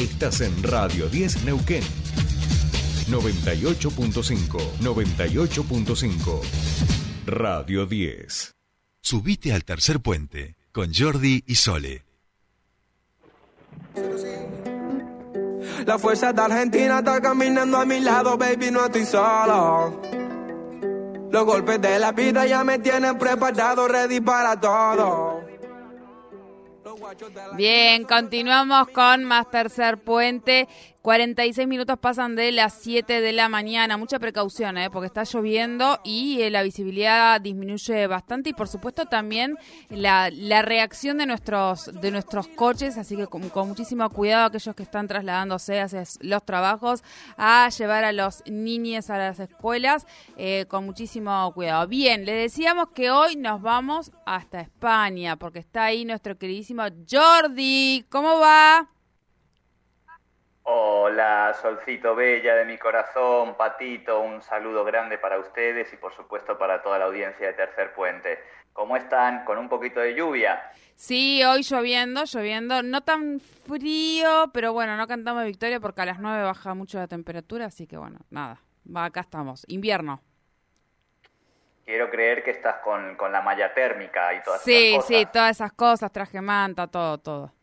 Estás en Radio 10 Neuquén. 98.5, 98.5. Radio 10. Subite al tercer puente con Jordi y Sole. La fuerza de Argentina está caminando a mi lado, baby, no estoy solo. Los golpes de la vida ya me tienen preparado, ready para todo. Bien, continuamos con más tercer puente. 46 minutos pasan de las 7 de la mañana. Mucha precaución, ¿eh? porque está lloviendo y eh, la visibilidad disminuye bastante y por supuesto también la, la reacción de nuestros, de nuestros coches, así que con, muchísimo cuidado aquellos que están trasladándose hacia los trabajos a llevar a los niños a las escuelas, eh, con muchísimo cuidado. Bien, le decíamos que hoy nos vamos hasta España porque está ahí nuestro queridísimo Jordi. ¿Cómo va? Hola, Solcito Bella de mi corazón, Patito, un saludo grande para ustedes y por supuesto para toda la audiencia de Tercer Puente. ¿Cómo están? ¿Con un poquito de lluvia? Sí, hoy lloviendo, lloviendo, no tan frío, pero bueno, no cantamos victoria porque a las 9 baja mucho la temperatura, así que bueno, nada, va, acá estamos, invierno. Quiero creer que estás con, con la malla térmica y todas sí, esas cosas. Sí, sí, todas esas cosas, traje manta, todo, todo.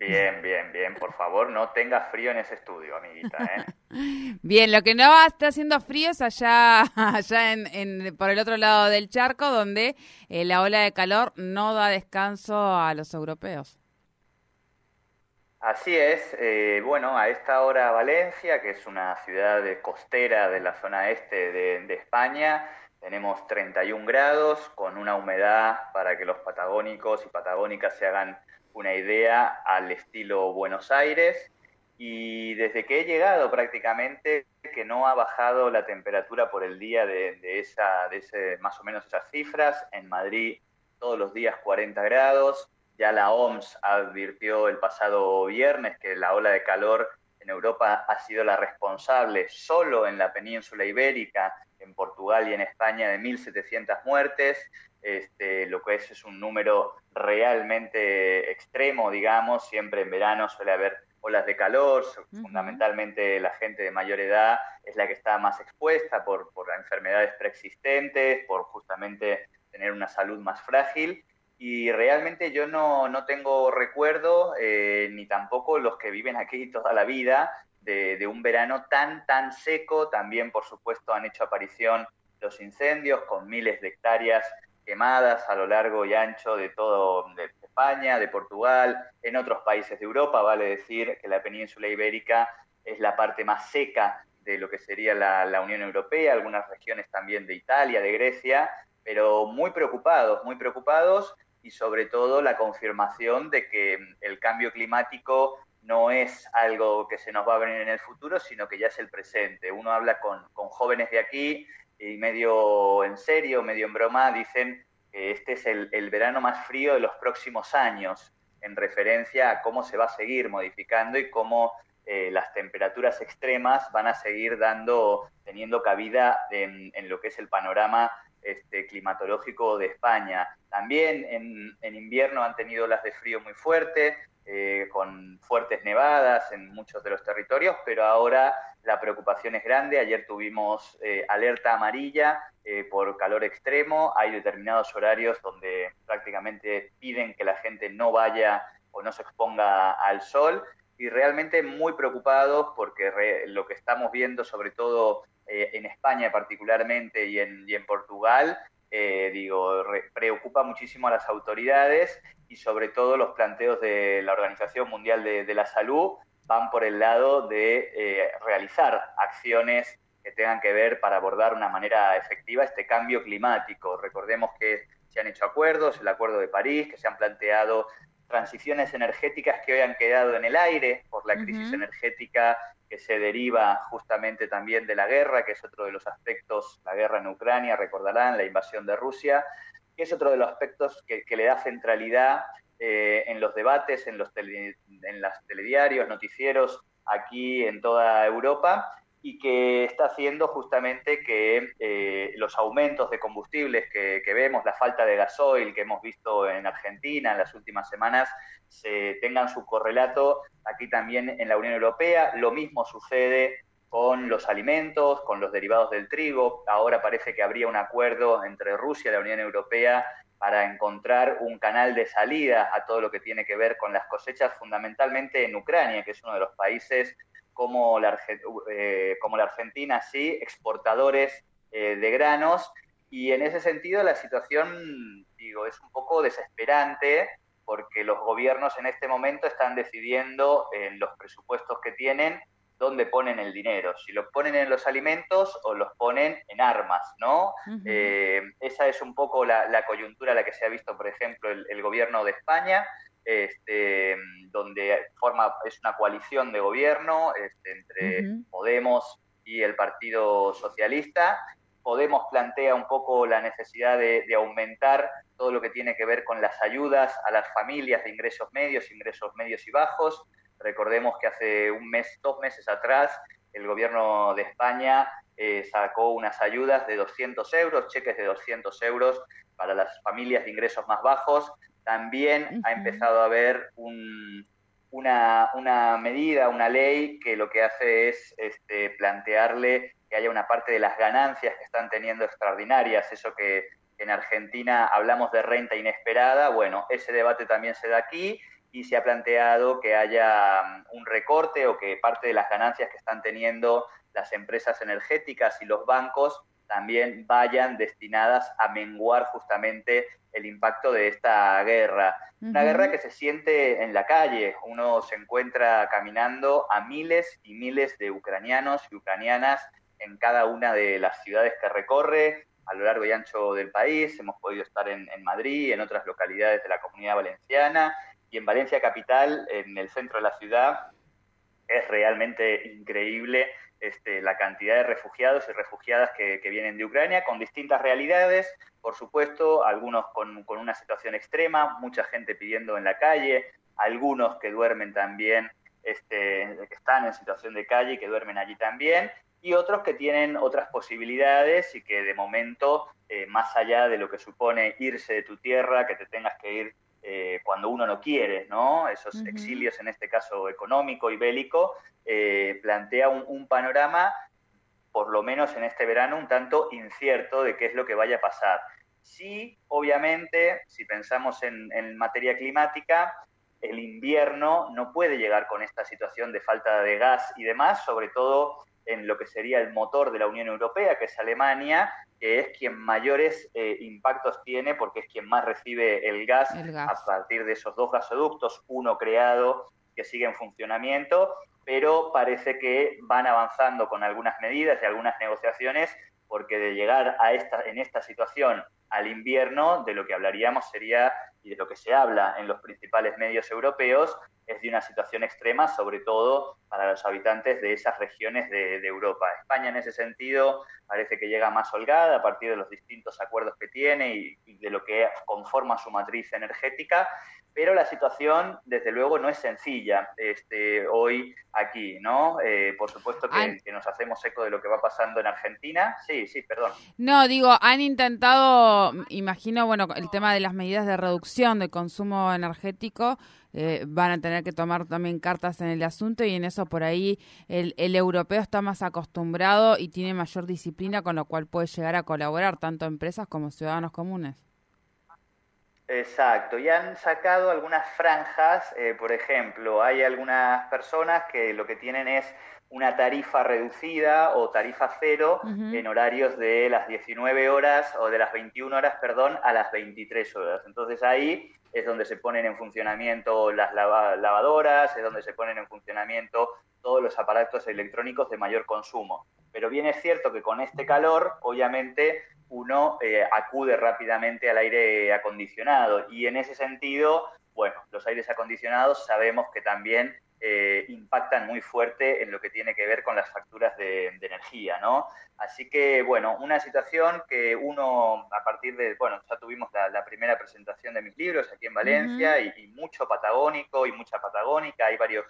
Bien, bien, bien. Por favor, no tenga frío en ese estudio, amiguita. ¿eh? bien, lo que no está haciendo frío es allá, allá en, por el otro lado del charco, donde eh, la ola de calor no da descanso a los europeos. Así es. Eh, bueno, a esta hora Valencia, que es una ciudad costera de la zona este de, de España, tenemos 31 grados, con una humedad para que los patagónicos y patagónicas se hagan una idea al estilo Buenos Aires y desde que he llegado prácticamente que no ha bajado la temperatura por el día de, esa, de ese, más o menos esas cifras. En Madrid todos los días 40 grados. Ya la OMS advirtió el pasado viernes que la ola de calor en Europa ha sido la responsable solo en la península ibérica, en Portugal y en España de 1.700 muertes este, lo que es es un número realmente extremo, digamos, siempre en verano suele haber olas de calor, fundamentalmente la gente de mayor edad es la que está más expuesta por, por enfermedades preexistentes, por justamente tener una salud más frágil. Y realmente yo no, no tengo recuerdo, eh, ni tampoco los que viven aquí toda la vida, de, de, un verano tan, tan seco. También, por supuesto, han hecho aparición los incendios con miles de hectáreas quemadas a lo largo y ancho de todo España, de Portugal, en otros países de Europa. Vale decir que la península ibérica es la parte más seca de lo que sería la, Unión Europea, algunas regiones también de Italia, de Grecia, pero muy preocupados, muy preocupados y sobre todo la confirmación de que el cambio climático no es algo que se nos va a venir en el futuro, sino que ya es el presente. Uno habla con jóvenes de aquí y medio en serio, medio en broma, dicen que este es el, verano más frío de los próximos años, en referencia a cómo se va a seguir modificando y cómo eh, las temperaturas extremas van a seguir dando, teniendo cabida en, lo que es el panorama este, climatológico de España. También en, en invierno han tenido las de frío muy fuerte, eh, con fuertes nevadas en muchos de los territorios, pero ahora la preocupación es grande. Ayer tuvimos eh, alerta amarilla eh, por calor extremo. Hay determinados horarios donde prácticamente piden que la gente no vaya o no se exponga al sol. Y realmente muy preocupados porque lo que estamos viendo, sobre todo en España particularmente y en, y en Portugal, digo, preocupa muchísimo a las autoridades y sobre todo los planteos de la Organización Mundial de, la Salud van por el lado de eh, realizar acciones que tengan que ver para abordar de una manera efectiva este cambio climático. Recordemos que se han hecho acuerdos, el Acuerdo de París, que se han planteado transiciones energéticas que hoy han quedado en el aire por la crisis energética que se deriva justamente también de la guerra, que es otro de los aspectos, la guerra en Ucrania, recordarán, la invasión de Rusia, es otro de los aspectos que, le da centralidad eh, en los debates, en los, en los telediarios, noticieros aquí en toda Europa y que está haciendo justamente que eh, los aumentos de combustibles que, vemos, la falta de gasoil que hemos visto en Argentina en las últimas semanas, se tengan su correlato aquí también en la Unión Europea. Lo mismo sucede con los alimentos, con los derivados del trigo. Ahora parece que habría un acuerdo entre Rusia y la Unión Europea para encontrar un canal de salida a todo lo que tiene que ver con las cosechas, fundamentalmente en Ucrania, que es uno de los países como la, eh, como la Argentina, sí, exportadores eh, de granos. Y en ese sentido la situación, digo, es un poco desesperante porque los gobiernos en este momento están decidiendo en los presupuestos que tienen dónde ponen el dinero, si lo ponen en los alimentos o los ponen en armas, ¿no? Eh, esa es un poco la, coyuntura a la que se ha visto, por ejemplo, el, gobierno de España, este, donde forma, es una coalición de gobierno este, entre Podemos y el Partido Socialista, Podemos plantea un poco la necesidad de, aumentar todo lo que tiene que ver con las ayudas a las familias de ingresos medios, ingresos medios y bajos. Recordemos que hace un mes, dos meses atrás, el gobierno de España eh, sacó unas ayudas de 200 euros, cheques de 200 euros para las familias de ingresos más bajos. También ha empezado a haber una, una, medida, una ley que lo que hace es este, plantearle que haya una parte de las ganancias que están teniendo extraordinarias, eso que en Argentina hablamos de renta inesperada, bueno, ese debate también se da aquí y se ha planteado que haya mm, un recorte o que parte de las ganancias que están teniendo las empresas energéticas y los bancos también vayan destinadas a menguar justamente el impacto de esta guerra. Una guerra que se siente en la calle. Uno se encuentra caminando a miles y miles de ucranianos y ucranianas en cada una de las ciudades que recorre a lo largo y ancho del país. Hemos podido estar en, Madrid, en otras localidades de la comunidad valenciana y en Valencia Capital, en el centro de la ciudad. Es realmente increíble este, la cantidad de refugiados y refugiadas que, vienen de Ucrania, con distintas realidades, por supuesto, algunos con, con, una situación extrema, mucha gente pidiendo en la calle, algunos que duermen también, este, que están en situación de calle y que duermen allí también, y otros que tienen otras posibilidades y que de momento, eh, más allá de lo que supone irse de tu tierra, que te tengas que ir eh, cuando uno no quiere, ¿no? Esos exilios, en este caso económico y bélico, eh, plantea un, panorama, por lo menos en este verano, un tanto incierto de qué es lo que vaya a pasar. Sí, obviamente, si pensamos en, en materia climática, el invierno no puede llegar con esta situación de falta de gas y demás, sobre todo en lo que sería el motor de la Unión Europea, que es Alemania, que es quien mayores eh, impactos tiene porque es quien más recibe el gas, a partir de esos dos gasoductos, uno creado que sigue en funcionamiento, pero parece que van avanzando con algunas medidas y algunas negociaciones porque de llegar a esta, en esta situación al invierno, de lo que hablaríamos sería, y de lo que se habla en los principales medios europeos, es de una situación extrema, sobre todo para los habitantes de esas regiones de, Europa. España en ese sentido parece que llega más holgada a partir de los distintos acuerdos que tiene y, y de lo que conforma su matriz energética, pero la situación, desde luego, no es sencilla este, hoy aquí, ¿no? Eh, por supuesto que, que, nos hacemos eco de lo que va pasando en Argentina. Sí, sí, perdón. No, digo, han intentado, imagino, bueno, el tema de las medidas de reducción de consumo energético, eh, van a tener que tomar también cartas en el asunto y en eso por ahí el, el europeo está más acostumbrado y tiene mayor disciplina, con lo cual puede llegar a colaborar tanto empresas como ciudadanos comunes. Exacto, y han sacado algunas franjas, eh, por ejemplo, hay algunas personas que lo que tienen es una tarifa reducida o tarifa cero en horarios de las 19 horas o de las 21 horas, perdón, a las 23 horas. Entonces ahí es donde se ponen en funcionamiento las lavadoras, es donde se ponen en funcionamiento todos los aparatos electrónicos de mayor consumo. Pero bien es cierto que con este calor, obviamente, uno eh, acude rápidamente al aire acondicionado. Y en ese sentido, bueno, los aires acondicionados sabemos que también eh, impactan muy fuerte en lo que tiene que ver con las facturas de, energía, ¿no? Así que, bueno, una situación que uno, a partir de, bueno, ya tuvimos la, primera presentación de mis libros aquí en Valencia y, mucho patagónico y mucha patagónica, hay varios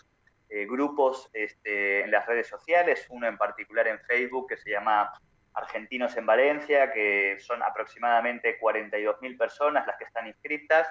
eh, grupos este, en las redes sociales, uno en particular en Facebook que se llama argentinos en Valencia, que son aproximadamente 42.000 personas las que están inscritas,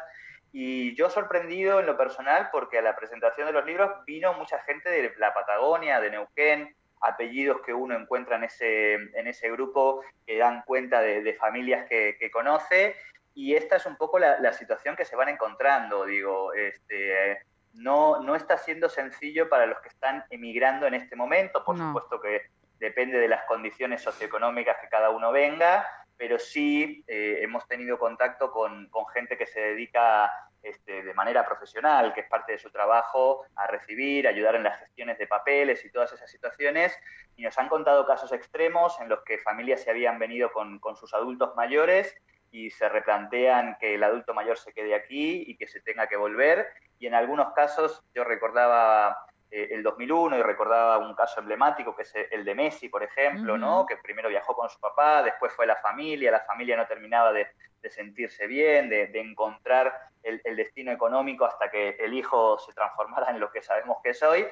Y yo sorprendido en lo personal porque a la presentación de los libros vino mucha gente de la Patagonia, de Neuquén, apellidos que uno encuentra en ese, en ese grupo que dan cuenta de, familias que, conoce. Y esta es un poco la, situación que se van encontrando, digo, este, no, no está siendo sencillo para los que están emigrando en este momento, por supuesto que depende de las condiciones socioeconómicas que cada uno venga, pero sí eh, hemos tenido contacto con, gente que se dedica este, de manera profesional, que es parte de su trabajo, a recibir, ayudar en las gestiones de papeles y todas esas situaciones, y nos han contado casos extremos en los que familias se habían venido con, con sus adultos mayores y se replantean que el adulto mayor se quede aquí y que se tenga que volver, y en algunos casos yo recordaba el 2001 y recordaba un caso emblemático que es el de Messi, por ejemplo, ¿no? Que primero viajó con su papá, después fue la familia, la familia no terminaba de, sentirse bien, de, encontrar el, destino económico hasta que el hijo se transformara en lo que sabemos que es hoy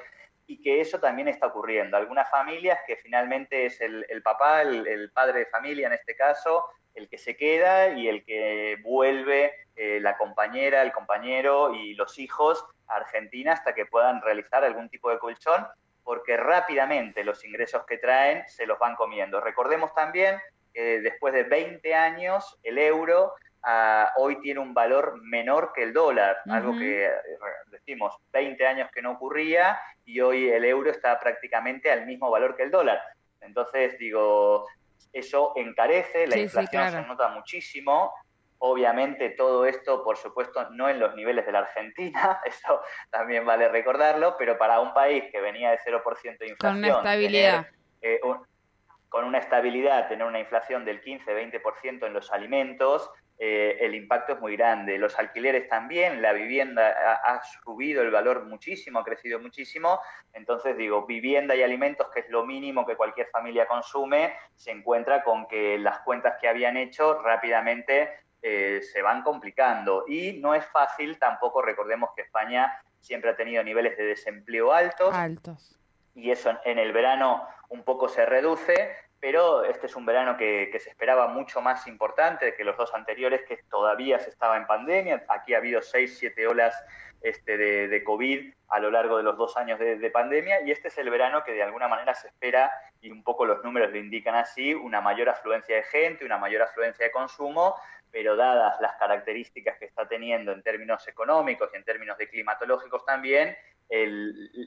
y que eso también está ocurriendo. Algunas familias que finalmente es el, papá, el, padre de familia en este caso, el que se queda y el que vuelve eh, la compañera, el compañero y los hijos Argentina hasta que puedan realizar algún tipo de colchón, porque rápidamente los ingresos que traen se los van comiendo. Recordemos también que después de 20 años el euro ah, hoy tiene un valor menor que el dólar, algo que eh, decimos 20 años que no ocurría y hoy el euro está prácticamente al mismo valor que el dólar. Entonces, digo, eso encarece, la inflación se nota muchísimo. Obviamente todo esto, por supuesto, no en los niveles de la Argentina, eso también vale recordarlo, pero para un país que venía de 0% de inflación, con una estabilidad, eh, con una estabilidad, tener una inflación del 15-20% en los alimentos, eh, el impacto es muy grande. Los alquileres también, la vivienda ha, ha, subido el valor muchísimo, ha crecido muchísimo. Entonces, digo, vivienda y alimentos, que es lo mínimo que cualquier familia consume, se encuentra con que las cuentas que habían hecho rápidamente eh, se van complicando. Y no es fácil tampoco, recordemos que España siempre ha tenido niveles de desempleo altos. Altos. Y eso en el verano un poco se reduce, pero este es un verano que, se esperaba mucho más importante que los dos anteriores, que todavía se estaba en pandemia. Aquí ha habido seis, siete olas este, de, COVID a lo largo de los dos años de, de, pandemia y este es el verano que de alguna manera se espera, y un poco los números lo indican así, una mayor afluencia de gente, una mayor afluencia de consumo, pero dadas las características que está teniendo en términos económicos y en términos de climatológicos también,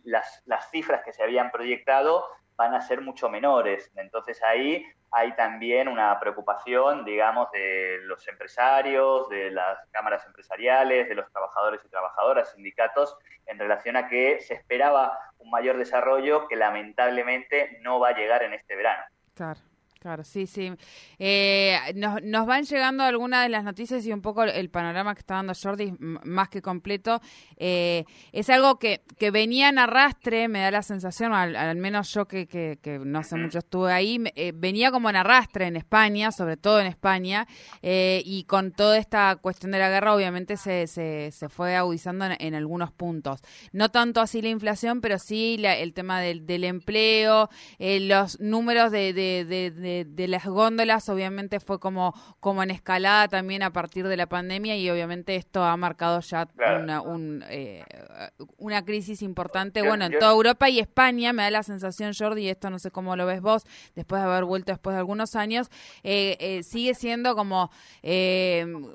las, cifras que se habían proyectado van a ser mucho menores. Entonces ahí hay también una preocupación, digamos, de los empresarios, de las cámaras empresariales, de los trabajadores y trabajadoras, sindicatos, en relación a que se esperaba un mayor desarrollo que lamentablemente no va a llegar en este verano. Claro. Claro, sí, sí. Eh, nos, nos, van llegando algunas de las noticias y un poco el panorama que está dando Jordi más que completo. Eh, es algo que, que venía en arrastre, me da la sensación, al, menos yo que, que, no sé mucho estuve ahí, eh, venía como en arrastre en España, sobre todo en España, y con toda esta cuestión de la guerra obviamente se, se, se fue agudizando en, algunos puntos. No tanto así la inflación, pero sí el tema del, del empleo, los números de de, las góndolas obviamente fue como, como en escalada también a partir de la pandemia y obviamente esto ha marcado ya una, eh, una crisis importante, bueno, en toda Europa y España, me da la sensación, Jordi, y esto no sé cómo lo ves vos, después de haber vuelto después de algunos años, eh, eh, sigue siendo como,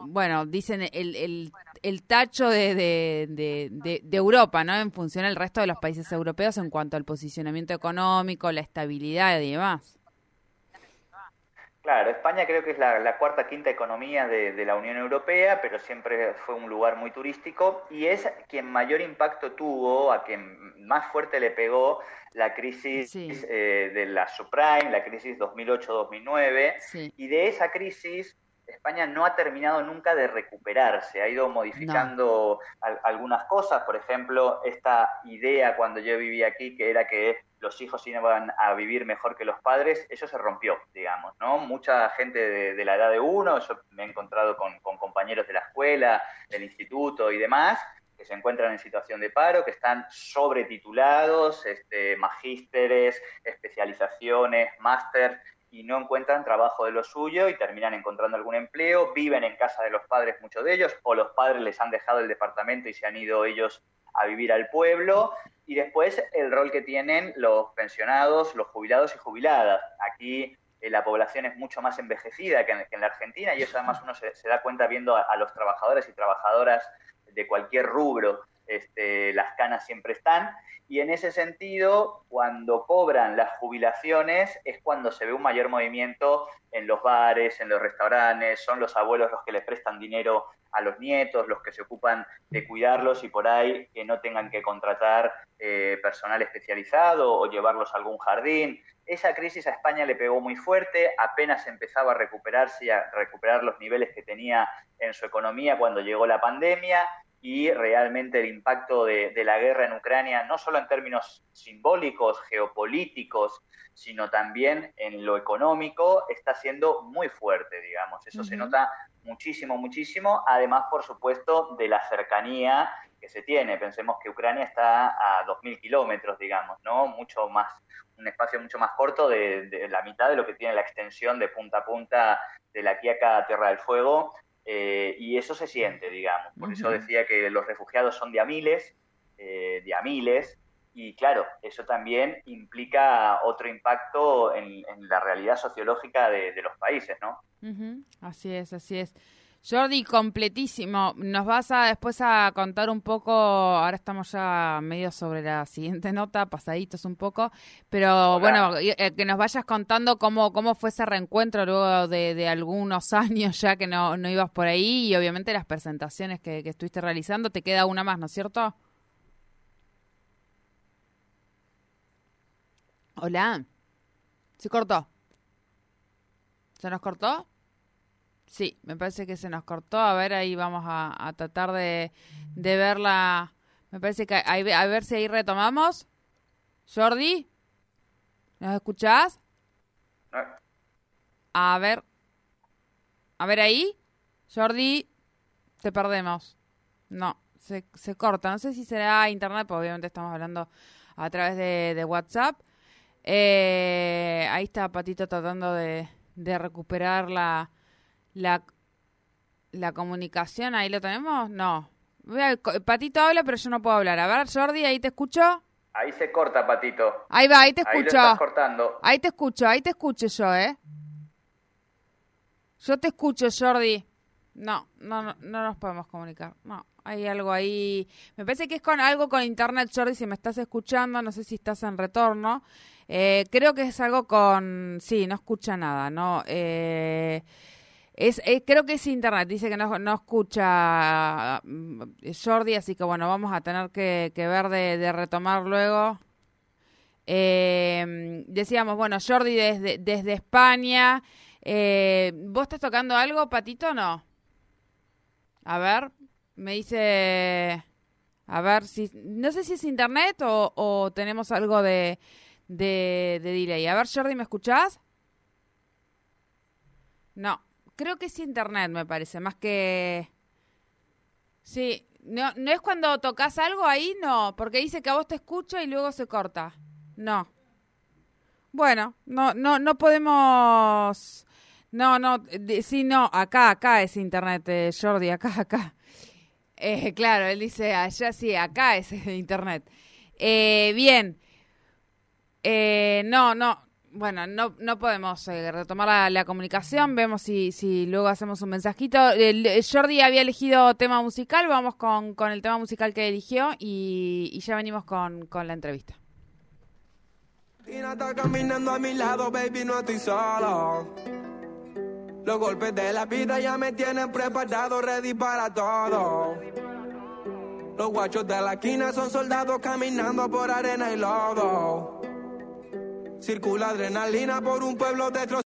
bueno, dicen el, el, el tacho de, de, de, Europa, ¿no? En función al resto de los países europeos en cuanto al posicionamiento económico, la estabilidad y demás. Claro, España creo que es la, cuarta, quinta economía de, la Unión Europea, pero siempre fue un lugar muy turístico y es quien mayor impacto tuvo, a quien más fuerte le pegó la crisis eh, de la subprime, la crisis 2008-2009, y de esa crisis España no ha terminado nunca de recuperarse, ha ido modificando algunas cosas, por ejemplo, esta idea cuando yo vivía aquí, que era que los hijos iban a vivir mejor que los padres, eso se rompió, digamos, ¿no? Mucha gente de, la edad de uno, yo me he encontrado con, compañeros de la escuela, del instituto y demás, que se encuentran en situación de paro, que están sobretitulados, este, magísteres, especializaciones, máster, y no encuentran trabajo de lo suyo y terminan encontrando algún empleo, viven en casa de los padres muchos de ellos, o los padres les han dejado el departamento y se han ido ellos a vivir al pueblo, y después el rol que tienen los pensionados, los jubilados y jubiladas. Aquí eh, la población es mucho más envejecida que en, la Argentina y eso además uno se, da cuenta viendo a, los trabajadores y trabajadoras de cualquier rubro, este, las canas siempre están. Y en ese sentido, cuando cobran las jubilaciones es cuando se ve un mayor movimiento en los bares, en los restaurantes, son los abuelos los que les prestan dinero a los nietos, los que se ocupan de cuidarlos y por ahí que no tengan que contratar eh, personal especializado o llevarlos a algún jardín. Esa crisis a España le pegó muy fuerte, apenas empezaba a recuperarse a recuperar los niveles que tenía en su economía cuando llegó la pandemia y realmente el impacto de, la guerra en Ucrania, no solo en términos simbólicos, geopolíticos, sino también en lo económico, está siendo muy fuerte, digamos. Eso se nota muchísimo, muchísimo, además, por supuesto, de la cercanía que se tiene. Pensemos que Ucrania está a 2.000 kilómetros, digamos, ¿no? Mucho más, un espacio mucho más corto de, la mitad de lo que tiene la extensión de punta a punta de la Quiaca a Tierra del Fuego, eh, y eso se siente, digamos. Por eso decía que los refugiados son de a miles, eh, de a miles, y claro, eso también implica otro impacto en, la realidad sociológica de, los países, ¿no? Así es, así es. Jordi, completísimo. Nos vas a después a contar un poco, ahora estamos ya medio sobre la siguiente nota, pasaditos un poco, pero bueno, eh, que nos vayas contando cómo, cómo fue ese reencuentro luego de, algunos años ya que no, no ibas por ahí y obviamente las presentaciones que, que estuviste realizando. Te queda una más, ¿no es cierto? Hola. ¿Se cortó? ¿Se nos cortó? Sí, me parece que se nos cortó. A ver, ahí vamos a, tratar de, de verla. Me parece que a ver si ahí retomamos. Jordi, ¿nos escuchás? A ver. A ver ahí. Jordi, te perdemos. No, se, se corta. No sé si será internet, porque obviamente estamos hablando a través de, de WhatsApp. Eh, ahí está Patito tratando de, de recuperar la, la, la comunicación, ahí lo tenemos, no. Patito habla, pero yo no puedo hablar. A ver, Jordi, ahí te escucho. Ahí se corta, Patito. Ahí va, ahí te escucho. Ahí cortando. Ahí te escucho, ahí te escucho yo, ¿eh? Yo te escucho, Jordi. No, no, no, no nos podemos comunicar. No, hay algo ahí. Me parece que es con algo con internet, Jordi, si me estás escuchando, no sé si estás en retorno. Eh, creo que es algo con... Sí, no escucha nada, ¿no? Eh... Es, eh, creo que es internet, dice que no, no escucha mm, Jordi, así que bueno, vamos a tener que, ver de, retomar luego. Eh, decíamos, bueno, Jordi desde, desde España. Eh, ¿Vos estás tocando algo, Patito, o no? A ver, me dice... A ver si... No sé si es internet o, o tenemos algo de, de, de delay. A ver, Jordi, ¿me escuchás? No, creo que es internet, me parece, más que... Sí, no, no es cuando tocas algo ahí, no, porque dice que a vos te escucho y luego se corta. No. Bueno, no, no, no podemos... No, no, sí, no, acá, acá es internet, eh, Jordi, acá, acá. Eh, claro, él dice allá, sí, acá es internet. Eh, bien. Eh, no, no, bueno, no, no podemos eh, retomar la, comunicación. Vemos si, si luego hacemos un mensajito. Jordi había elegido tema musical. Vamos con, con el tema musical que eligió y, ya venimos con, con la entrevista. Tina está caminando a mi lado, baby, no estoy solo. Los golpes de la vida ya me tienen preparado, ready para todo. Los guachos de la esquina son soldados caminando por arena y lodo. Circula adrenalina por un pueblo destrozado.